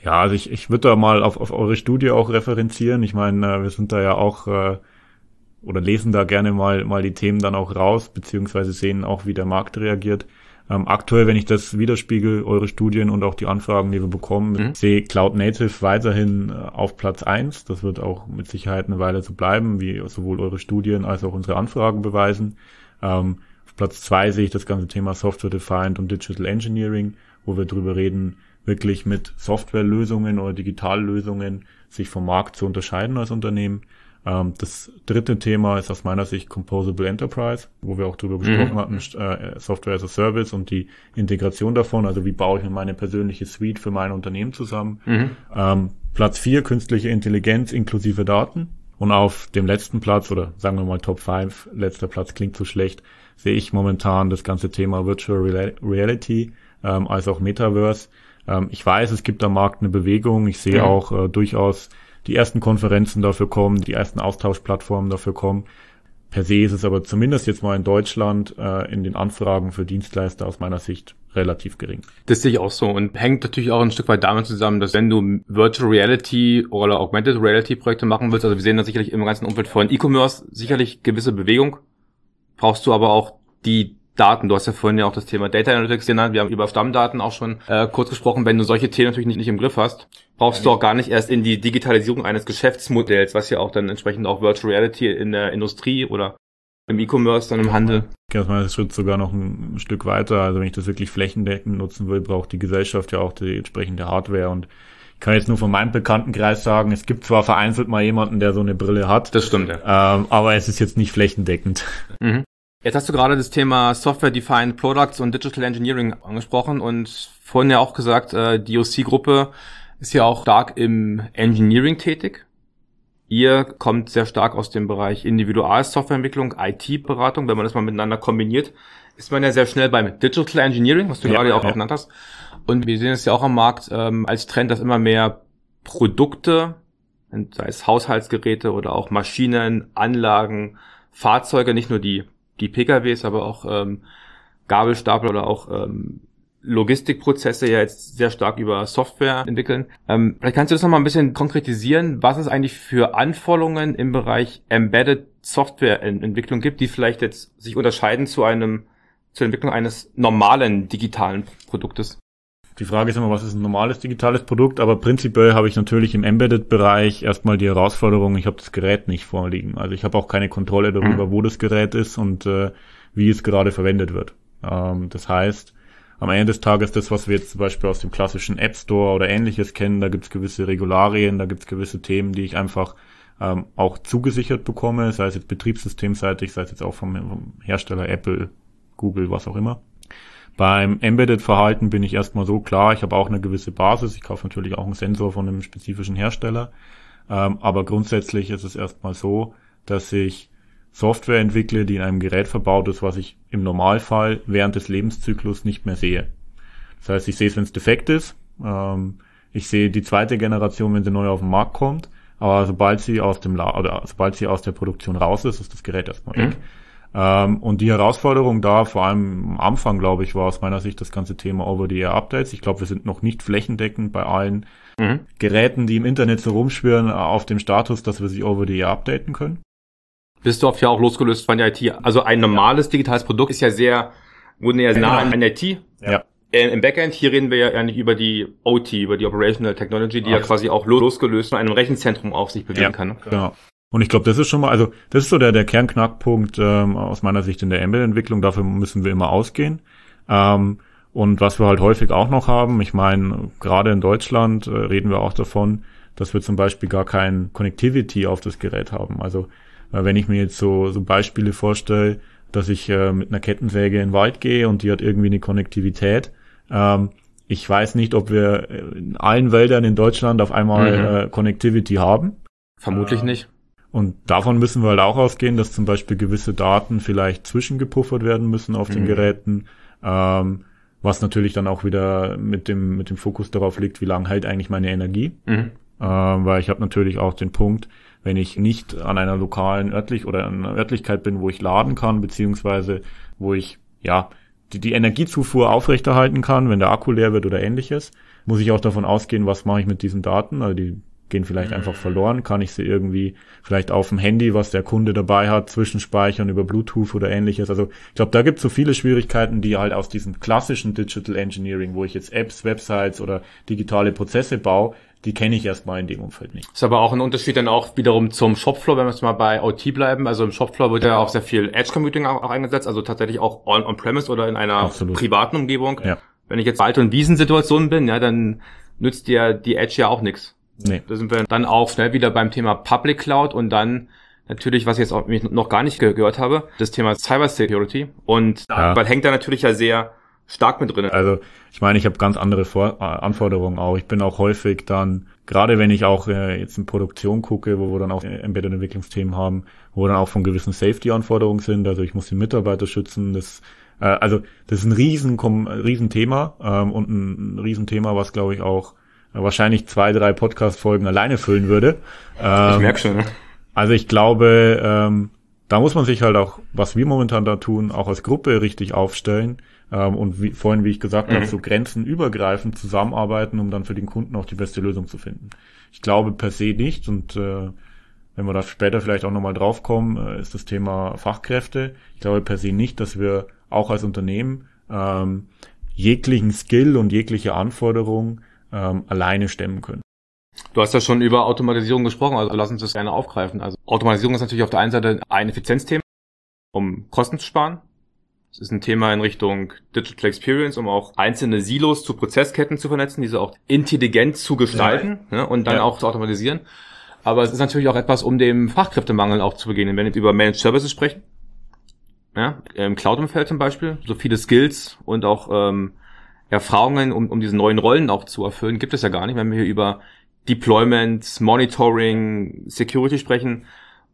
Ja, also ich, ich würde da mal auf, auf eure Studie auch referenzieren. Ich meine, äh, wir sind da ja auch äh, oder lesen da gerne mal, mal die Themen dann auch raus, beziehungsweise sehen auch, wie der Markt reagiert. Ähm, aktuell, wenn ich das widerspiegel, eure Studien und auch die Anfragen, die wir bekommen, mhm. sehe Cloud Native weiterhin äh, auf Platz eins. Das wird auch mit Sicherheit eine Weile so bleiben, wie sowohl eure Studien als auch unsere Anfragen beweisen. Ähm, auf Platz zwei sehe ich das ganze Thema Software Defined und Digital Engineering, wo wir drüber reden, wirklich mit Softwarelösungen oder Digitallösungen sich vom Markt zu unterscheiden als Unternehmen. Ähm, das dritte Thema ist aus meiner Sicht Composable Enterprise, wo wir auch drüber gesprochen mhm. hatten, äh, Software as a Service und die Integration davon. Also wie baue ich mir meine persönliche Suite für mein Unternehmen zusammen. Mhm. Ähm, Platz vier künstliche Intelligenz inklusive Daten. Und auf dem letzten Platz, oder sagen wir mal Top 5, letzter Platz klingt zu schlecht, sehe ich momentan das ganze Thema Virtual Reality ähm, als auch Metaverse. Ähm, ich weiß, es gibt am Markt eine Bewegung. Ich sehe ja. auch äh, durchaus die ersten Konferenzen dafür kommen, die ersten Austauschplattformen dafür kommen. Per se ist es aber zumindest jetzt mal in Deutschland äh, in den Anfragen für Dienstleister aus meiner Sicht relativ gering. Das sehe ich auch so und hängt natürlich auch ein Stück weit damit zusammen, dass wenn du Virtual Reality oder Augmented Reality Projekte machen willst, also wir sehen da sicherlich im ganzen Umfeld von E-Commerce sicherlich gewisse Bewegung, brauchst du aber auch die Daten. Du hast ja vorhin ja auch das Thema Data Analytics genannt. Wir haben über Stammdaten auch schon äh, kurz gesprochen. Wenn du solche Themen natürlich nicht, nicht im Griff hast, brauchst du auch gar nicht erst in die Digitalisierung eines Geschäftsmodells, was ja auch dann entsprechend auch Virtual Reality in der Industrie oder im E-Commerce, dann im Handel. Ich aus meiner Schritt sogar noch ein Stück weiter. Also wenn ich das wirklich flächendeckend nutzen will, braucht die Gesellschaft ja auch die entsprechende Hardware und ich kann jetzt nur von meinem Bekanntenkreis sagen, es gibt zwar vereinzelt mal jemanden, der so eine Brille hat. Das stimmt, ja. Ähm, aber es ist jetzt nicht flächendeckend. Mhm. Jetzt hast du gerade das Thema Software-Defined Products und Digital Engineering angesprochen und vorhin ja auch gesagt, äh, die OC-Gruppe ist ja auch stark im Engineering tätig. Ihr kommt sehr stark aus dem Bereich Individualsoftwareentwicklung, IT-Beratung. Wenn man das mal miteinander kombiniert, ist man ja sehr schnell beim Digital Engineering, was du ja, gerade auch ja. genannt hast. Und wir sehen es ja auch am Markt ähm, als Trend, dass immer mehr Produkte, sei es Haushaltsgeräte oder auch Maschinen, Anlagen, Fahrzeuge, nicht nur die die PKWs, aber auch ähm, Gabelstapler oder auch ähm, Logistikprozesse ja jetzt sehr stark über Software entwickeln. Ähm, vielleicht kannst du das nochmal ein bisschen konkretisieren, was es eigentlich für Anforderungen im Bereich Embedded Softwareentwicklung gibt, die vielleicht jetzt sich unterscheiden zu einem zur Entwicklung eines normalen digitalen Produktes. Die Frage ist immer, was ist ein normales digitales Produkt, aber prinzipiell habe ich natürlich im Embedded-Bereich erstmal die Herausforderung, ich habe das Gerät nicht vorliegen. Also ich habe auch keine Kontrolle darüber, mhm. wo das Gerät ist und äh, wie es gerade verwendet wird. Ähm, das heißt, am Ende des Tages das, was wir jetzt zum Beispiel aus dem klassischen App Store oder ähnliches kennen, da gibt es gewisse Regularien, da gibt es gewisse Themen, die ich einfach ähm, auch zugesichert bekomme, sei es jetzt betriebssystemseitig, sei es jetzt auch vom, vom Hersteller Apple, Google, was auch immer. Beim Embedded-Verhalten bin ich erstmal so klar, ich habe auch eine gewisse Basis. Ich kaufe natürlich auch einen Sensor von einem spezifischen Hersteller. Ähm, aber grundsätzlich ist es erstmal so, dass ich Software entwickle, die in einem Gerät verbaut ist, was ich im Normalfall während des Lebenszyklus nicht mehr sehe. Das heißt, ich sehe es, wenn es defekt ist. Ähm, ich sehe die zweite Generation, wenn sie neu auf den Markt kommt. Aber sobald sie aus dem La oder sobald sie aus der Produktion raus ist, ist das Gerät erstmal weg. Ähm, und die Herausforderung da, vor allem am Anfang, glaube ich, war aus meiner Sicht das ganze Thema Over-the-Air-Updates. Ich glaube, wir sind noch nicht flächendeckend bei allen mhm. Geräten, die im Internet so rumschwirren, auf dem Status, dass wir sie Over-the-Air updaten können. Bist du oft ja auch losgelöst von der IT. Also ein normales digitales Produkt ist ja sehr, wurden ja nah an der IT. Ja. Äh, Im Backend, hier reden wir ja eigentlich über die OT, über die Operational Technology, die Ach. ja quasi auch losgelöst von einem Rechenzentrum auf sich bewegen ja, kann. Ne? Genau. Und ich glaube, das ist schon mal, also das ist so der, der Kernknackpunkt ähm, aus meiner Sicht in der Embedded-Entwicklung. Dafür müssen wir immer ausgehen. Ähm, und was wir halt häufig auch noch haben, ich meine, gerade in Deutschland äh, reden wir auch davon, dass wir zum Beispiel gar kein Connectivity auf das Gerät haben. Also äh, wenn ich mir jetzt so, so Beispiele vorstelle, dass ich äh, mit einer Kettensäge in den Wald gehe und die hat irgendwie eine Konnektivität. Ähm, ich weiß nicht, ob wir in allen Wäldern in Deutschland auf einmal mhm. äh, Connectivity haben. Vermutlich äh, nicht. Und davon müssen wir halt auch ausgehen, dass zum Beispiel gewisse Daten vielleicht zwischengepuffert werden müssen auf den mhm. Geräten, ähm, was natürlich dann auch wieder mit dem, mit dem Fokus darauf liegt, wie lang hält eigentlich meine Energie. Mhm. Ähm, weil ich habe natürlich auch den Punkt, wenn ich nicht an einer lokalen örtlich oder an einer Örtlichkeit bin, wo ich laden kann, beziehungsweise wo ich ja die, die Energiezufuhr aufrechterhalten kann, wenn der Akku leer wird oder ähnliches, muss ich auch davon ausgehen, was mache ich mit diesen Daten. Also die gehen vielleicht mhm. einfach verloren. Kann ich sie irgendwie vielleicht auf dem Handy, was der Kunde dabei hat, zwischenspeichern über Bluetooth oder ähnliches. Also ich glaube, da gibt es so viele Schwierigkeiten, die halt aus diesem klassischen Digital Engineering, wo ich jetzt Apps, Websites oder digitale Prozesse baue, die kenne ich erstmal in dem Umfeld nicht. Ist aber auch ein Unterschied dann auch wiederum zum Shopfloor, wenn wir jetzt mal bei OT bleiben. Also im Shopfloor wird ja auch sehr viel Edge Computing auch, auch eingesetzt, also tatsächlich auch on-premise on oder in einer Absolut. privaten Umgebung. Ja. Wenn ich jetzt Wald- und Wiesensituation bin, ja, dann nützt dir die Edge ja auch nichts. Nee. Da sind wir dann auch schnell wieder beim Thema Public Cloud und dann natürlich, was ich jetzt auch noch gar nicht gehört habe, das Thema Cyber Security. Und ja. da hängt da natürlich ja sehr stark mit drin. Also ich meine, ich habe ganz andere Vor äh, Anforderungen auch. Ich bin auch häufig dann, gerade wenn ich auch äh, jetzt in Produktion gucke, wo wir dann auch Embedded Entwicklungsthemen haben, wo dann auch von gewissen Safety-Anforderungen sind. Also ich muss die Mitarbeiter schützen. Das äh, also das ist ein riesen, riesen Thema ähm, und ein, ein Riesenthema, was glaube ich auch wahrscheinlich zwei, drei Podcast-Folgen alleine füllen würde. Ähm, ich merke schon. Ne? Also ich glaube, ähm, da muss man sich halt auch, was wir momentan da tun, auch als Gruppe richtig aufstellen ähm, und wie, vorhin, wie ich gesagt mhm. habe, so grenzenübergreifend zusammenarbeiten, um dann für den Kunden auch die beste Lösung zu finden. Ich glaube per se nicht und äh, wenn wir da später vielleicht auch nochmal draufkommen, äh, ist das Thema Fachkräfte. Ich glaube per se nicht, dass wir auch als Unternehmen ähm, jeglichen Skill und jegliche Anforderung ähm, alleine stemmen können. Du hast ja schon über Automatisierung gesprochen, also lass uns das gerne aufgreifen. Also Automatisierung ist natürlich auf der einen Seite ein Effizienzthema, um Kosten zu sparen. Es ist ein Thema in Richtung Digital Experience, um auch einzelne Silos zu Prozessketten zu vernetzen, diese auch intelligent zu gestalten ja. ne, und dann ja. auch zu automatisieren. Aber es ist natürlich auch etwas, um dem Fachkräftemangel auch zu begegnen. Wenn wir über Managed Services sprechen, ja, im Cloud-Umfeld zum Beispiel, so viele Skills und auch ähm, Erfahrungen, um, um diese neuen Rollen auch zu erfüllen, gibt es ja gar nicht, wenn wir hier über Deployment, Monitoring, Security sprechen.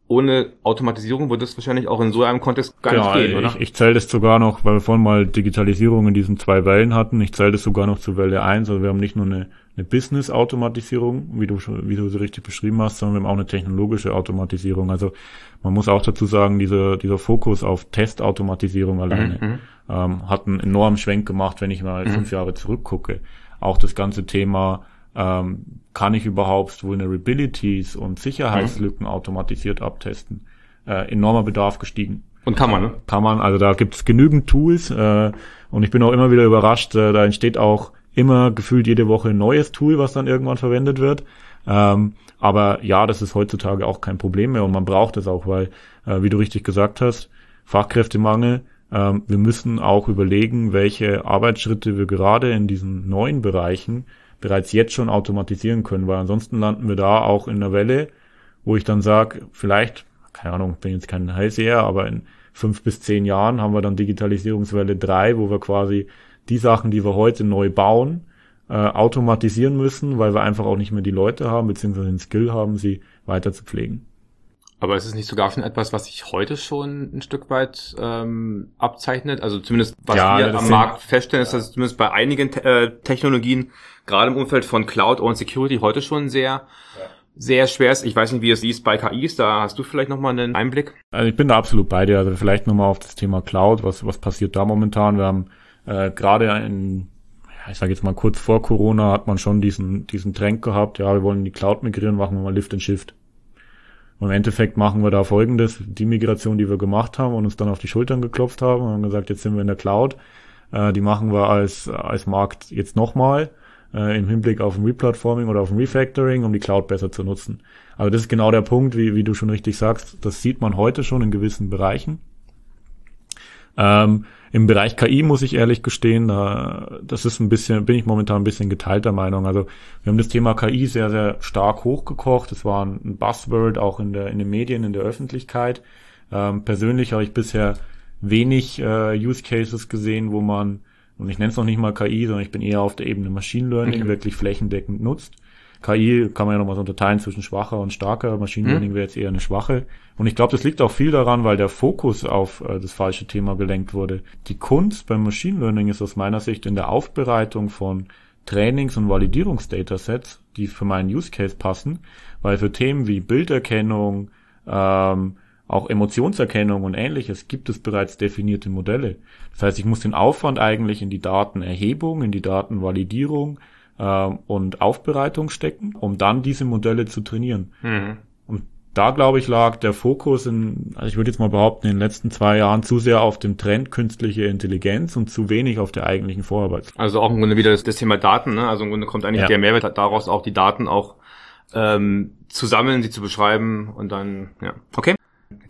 Ohne Automatisierung würde das wahrscheinlich auch in so einem Kontext gar ja, nicht gehen, oder? Ich, ich zähle das sogar noch, weil wir vorhin mal Digitalisierung in diesen zwei Wellen hatten, ich zähle das sogar noch zu Welle 1. Also wir haben nicht nur eine, eine Business-Automatisierung, wie du, wie du so richtig beschrieben hast, sondern wir haben auch eine technologische Automatisierung. Also man muss auch dazu sagen, dieser, dieser Fokus auf Testautomatisierung alleine mhm. ähm, hat einen enormen Schwenk gemacht, wenn ich mal mhm. fünf Jahre zurückgucke. Auch das ganze Thema ähm, kann ich überhaupt Vulnerabilities und Sicherheitslücken mhm. automatisiert abtesten? Äh, enormer Bedarf gestiegen. Und kann man, ne? Kann man, also da gibt es genügend Tools äh, und ich bin auch immer wieder überrascht, äh, da entsteht auch immer gefühlt jede Woche ein neues Tool, was dann irgendwann verwendet wird. Ähm, aber ja, das ist heutzutage auch kein Problem mehr und man braucht es auch, weil, äh, wie du richtig gesagt hast, Fachkräftemangel, ähm, wir müssen auch überlegen, welche Arbeitsschritte wir gerade in diesen neuen Bereichen bereits jetzt schon automatisieren können, weil ansonsten landen wir da auch in einer Welle, wo ich dann sage, vielleicht, keine Ahnung, bin jetzt kein Hellseher, aber in fünf bis zehn Jahren haben wir dann Digitalisierungswelle drei, wo wir quasi die Sachen, die wir heute neu bauen, äh, automatisieren müssen, weil wir einfach auch nicht mehr die Leute haben, beziehungsweise den Skill haben, sie weiter zu pflegen. Aber ist es nicht sogar schon etwas, was sich heute schon ein Stück weit ähm, abzeichnet? Also zumindest was ja, wir am Markt feststellen, ist, dass zumindest bei einigen äh, Technologien gerade im Umfeld von Cloud und Security heute schon sehr, ja. sehr schwer ist. Ich weiß nicht, wie es ist bei KIs, da hast du vielleicht nochmal einen Einblick. Also ich bin da absolut bei dir. Also vielleicht nochmal auf das Thema Cloud. Was, was passiert da momentan? Wir haben äh, gerade in, ich sage jetzt mal kurz vor Corona, hat man schon diesen, diesen Trend gehabt, ja, wir wollen die Cloud migrieren, machen wir mal Lift and Shift. Und im Endeffekt machen wir da folgendes, die Migration, die wir gemacht haben und uns dann auf die Schultern geklopft haben und haben gesagt, jetzt sind wir in der Cloud. Äh, die machen wir als, als Markt jetzt nochmal äh, im Hinblick auf ein Replatforming oder auf ein Refactoring, um die Cloud besser zu nutzen. Also das ist genau der Punkt, wie, wie du schon richtig sagst. Das sieht man heute schon in gewissen Bereichen. Ähm, Im Bereich KI muss ich ehrlich gestehen, da, das ist ein bisschen, bin ich momentan ein bisschen geteilter Meinung. Also wir haben das Thema KI sehr, sehr stark hochgekocht. Es war ein Buzzword auch in der in den Medien, in der Öffentlichkeit. Ähm, persönlich habe ich bisher wenig äh, Use Cases gesehen, wo man und ich nenne es noch nicht mal KI, sondern ich bin eher auf der Ebene Machine Learning, okay. wirklich flächendeckend nutzt. KI kann man ja nochmal so unterteilen zwischen schwacher und starker. Machine mhm. Learning wäre jetzt eher eine schwache. Und ich glaube, das liegt auch viel daran, weil der Fokus auf äh, das falsche Thema gelenkt wurde. Die Kunst beim Machine Learning ist aus meiner Sicht in der Aufbereitung von Trainings- und Validierungsdatasets, die für meinen Use Case passen, weil für Themen wie Bilderkennung, ähm, auch Emotionserkennung und ähnliches gibt es bereits definierte Modelle. Das heißt, ich muss den Aufwand eigentlich in die Datenerhebung, in die Datenvalidierung äh, und Aufbereitung stecken, um dann diese Modelle zu trainieren. Mhm. Und da, glaube ich, lag der Fokus in, also ich würde jetzt mal behaupten, in den letzten zwei Jahren zu sehr auf dem Trend künstliche Intelligenz und zu wenig auf der eigentlichen Vorarbeit. Also auch im Grunde wieder das, das Thema Daten, ne? Also im Grunde kommt eigentlich ja. der Mehrwert daraus, auch die Daten auch ähm, zu sammeln, sie zu beschreiben und dann, ja. Okay.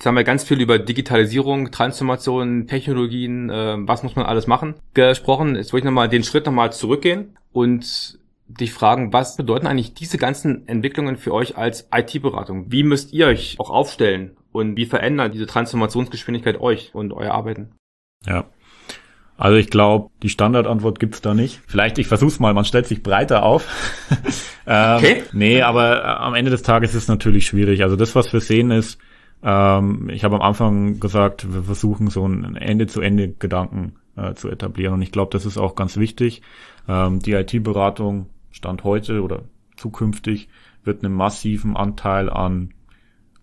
Jetzt haben wir ganz viel über Digitalisierung, Transformation, Technologien, äh, was muss man alles machen, gesprochen. Jetzt wollte ich nochmal den Schritt nochmal zurückgehen und dich fragen, was bedeuten eigentlich diese ganzen Entwicklungen für euch als IT-Beratung? Wie müsst ihr euch auch aufstellen und wie verändert diese Transformationsgeschwindigkeit euch und euer Arbeiten? Ja. Also ich glaube, die Standardantwort gibt's da nicht. Vielleicht, ich versuch's mal, man stellt sich breiter auf. ähm, okay. Nee, aber äh, am Ende des Tages ist es natürlich schwierig. Also das, was wir sehen, ist, ähm, ich habe am Anfang gesagt, wir versuchen so einen Ende-zu-Ende-Gedanken äh, zu etablieren. Und ich glaube, das ist auch ganz wichtig. Ähm, die IT-Beratung Stand heute oder zukünftig wird einen massiven Anteil an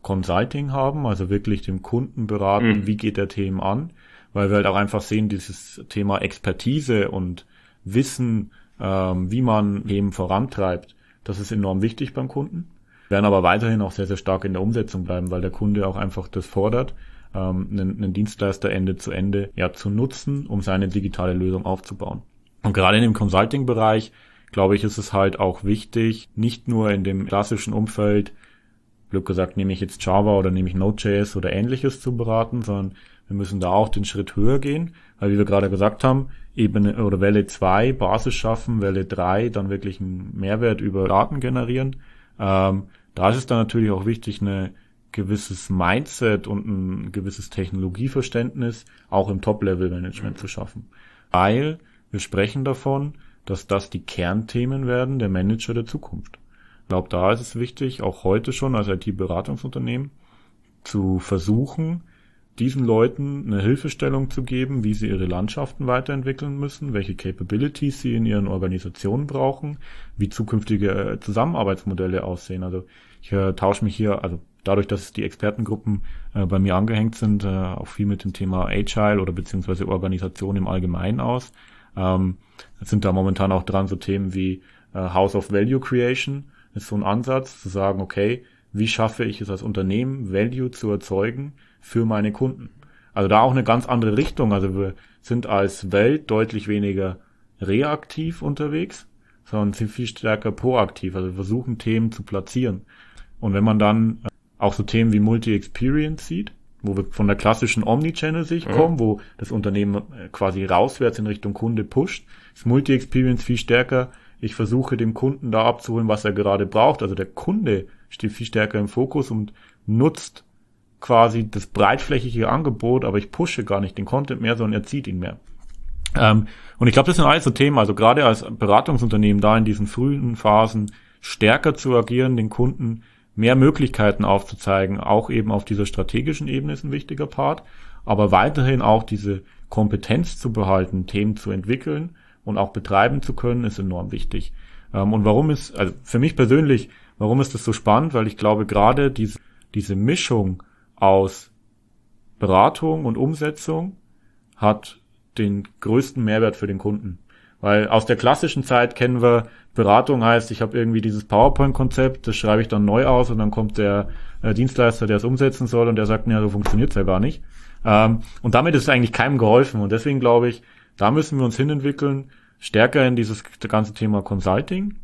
Consulting haben, also wirklich dem Kunden beraten, mhm. wie geht der Themen an, weil wir halt auch einfach sehen, dieses Thema Expertise und Wissen, ähm, wie man Themen vorantreibt, das ist enorm wichtig beim Kunden. Werden aber weiterhin auch sehr, sehr stark in der Umsetzung bleiben, weil der Kunde auch einfach das fordert, ähm, einen, einen Dienstleister Ende zu Ende ja zu nutzen, um seine digitale Lösung aufzubauen. Und gerade in dem Consulting-Bereich, glaube ich, ist es halt auch wichtig, nicht nur in dem klassischen Umfeld, Glück gesagt, nehme ich jetzt Java oder nehme ich Node.js oder ähnliches zu beraten, sondern wir müssen da auch den Schritt höher gehen, weil wie wir gerade gesagt haben, Ebene oder Welle 2 Basis schaffen, Welle 3 dann wirklich einen Mehrwert über Daten generieren. Ähm, da ist es dann natürlich auch wichtig, eine gewisses Mindset und ein gewisses Technologieverständnis auch im Top-Level-Management zu schaffen. Weil wir sprechen davon, dass das die Kernthemen werden der Manager der Zukunft. Ich glaube, da ist es wichtig, auch heute schon als IT-Beratungsunternehmen zu versuchen, diesen Leuten eine Hilfestellung zu geben, wie sie ihre Landschaften weiterentwickeln müssen, welche Capabilities sie in ihren Organisationen brauchen, wie zukünftige äh, Zusammenarbeitsmodelle aussehen. Also ich äh, tausche mich hier, also dadurch, dass die Expertengruppen äh, bei mir angehängt sind, äh, auch viel mit dem Thema Agile oder beziehungsweise Organisation im Allgemeinen aus. Ähm, sind da momentan auch dran so Themen wie äh, House of Value Creation, ist so ein Ansatz zu sagen, okay, wie schaffe ich es als Unternehmen, Value zu erzeugen für meine Kunden? Also da auch eine ganz andere Richtung. Also wir sind als Welt deutlich weniger reaktiv unterwegs, sondern sind viel stärker proaktiv. Also wir versuchen Themen zu platzieren. Und wenn man dann auch so Themen wie Multi-Experience sieht, wo wir von der klassischen Omnichannel-Sicht mhm. kommen, wo das Unternehmen äh, quasi rauswärts in Richtung Kunde pusht, ist Multi-Experience viel stärker. Ich versuche dem Kunden da abzuholen, was er gerade braucht. Also der Kunde steht viel stärker im Fokus und nutzt quasi das breitflächige Angebot, aber ich pushe gar nicht den Content mehr, sondern er zieht ihn mehr. Ähm, und ich glaube, das sind alles so Themen, also gerade als Beratungsunternehmen da in diesen frühen Phasen stärker zu agieren, den Kunden mehr Möglichkeiten aufzuzeigen, auch eben auf dieser strategischen Ebene ist ein wichtiger Part, aber weiterhin auch diese Kompetenz zu behalten, Themen zu entwickeln und auch betreiben zu können, ist enorm wichtig. Ähm, und warum ist, also für mich persönlich, warum ist das so spannend? Weil ich glaube, gerade diese, diese Mischung aus Beratung und Umsetzung hat den größten Mehrwert für den Kunden. Weil aus der klassischen Zeit kennen wir, Beratung heißt, ich habe irgendwie dieses PowerPoint-Konzept, das schreibe ich dann neu aus und dann kommt der äh, Dienstleister, der es umsetzen soll und der sagt, ja, so funktioniert's ja gar nicht. Ähm, und damit ist eigentlich keinem geholfen. Und deswegen glaube ich, da müssen wir uns hinentwickeln, stärker in dieses ganze Thema Consulting,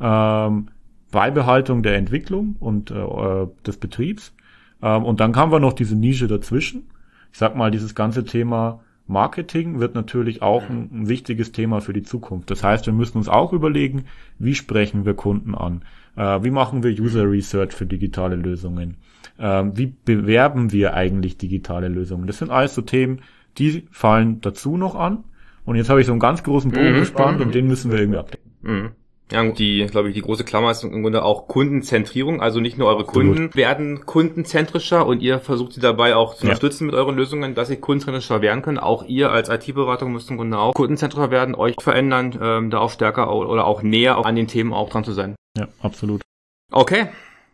ähm, Beibehaltung der Entwicklung und äh, des Betriebs. Ähm, und dann haben wir noch diese Nische dazwischen. Ich sag mal, dieses ganze Thema Marketing wird natürlich auch ein, ein, wichtiges Thema für die Zukunft. Das heißt, wir müssen uns auch überlegen, wie sprechen wir Kunden an? Äh, wie machen wir User Research für digitale Lösungen? Äh, wie bewerben wir eigentlich digitale Lösungen? Das sind alles so Themen, die fallen dazu noch an. Und jetzt habe ich so einen ganz großen Bogen mhm. gespannt und den müssen wir irgendwie abdecken. Mhm. Ja, die, glaube ich, die große Klammer ist im Grunde auch Kundenzentrierung. Also nicht nur eure Absolut. Kunden werden kundenzentrischer und ihr versucht sie dabei auch zu ja. unterstützen mit euren Lösungen, dass sie kundenzentrischer werden können. Auch ihr als IT-Beratung müsst im Grunde auch kundenzentrischer werden, euch verändern, ähm, da auch stärker oder auch näher an den Themen auch dran zu sein. Ja, absolut. Okay,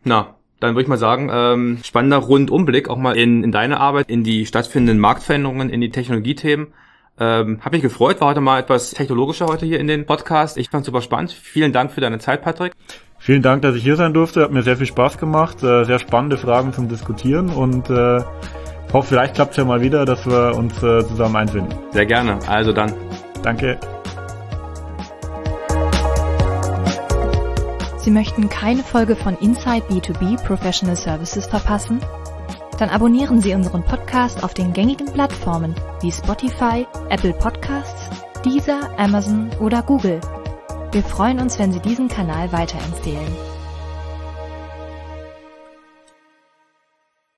na, dann würde ich mal sagen, ähm, spannender Rundumblick auch mal in, in deine Arbeit, in die stattfindenden Marktveränderungen, in die Technologiethemen. Ähm, Habe mich gefreut, war heute mal etwas technologischer heute hier in den Podcast. Ich fand super spannend. Vielen Dank für deine Zeit, Patrick. Vielen Dank, dass ich hier sein durfte. Hat mir sehr viel Spaß gemacht. Äh, sehr spannende Fragen zum Diskutieren und äh, hoffe, vielleicht klappt es ja mal wieder, dass wir uns äh, zusammen einfinden. Sehr gerne. Also dann. Danke. Sie möchten keine Folge von Inside B2B Professional Services verpassen? Dann abonnieren Sie unseren Podcast auf den gängigen Plattformen wie Spotify, Apple Podcasts, Deezer, Amazon oder Google. Wir freuen uns, wenn Sie diesen Kanal weiterempfehlen.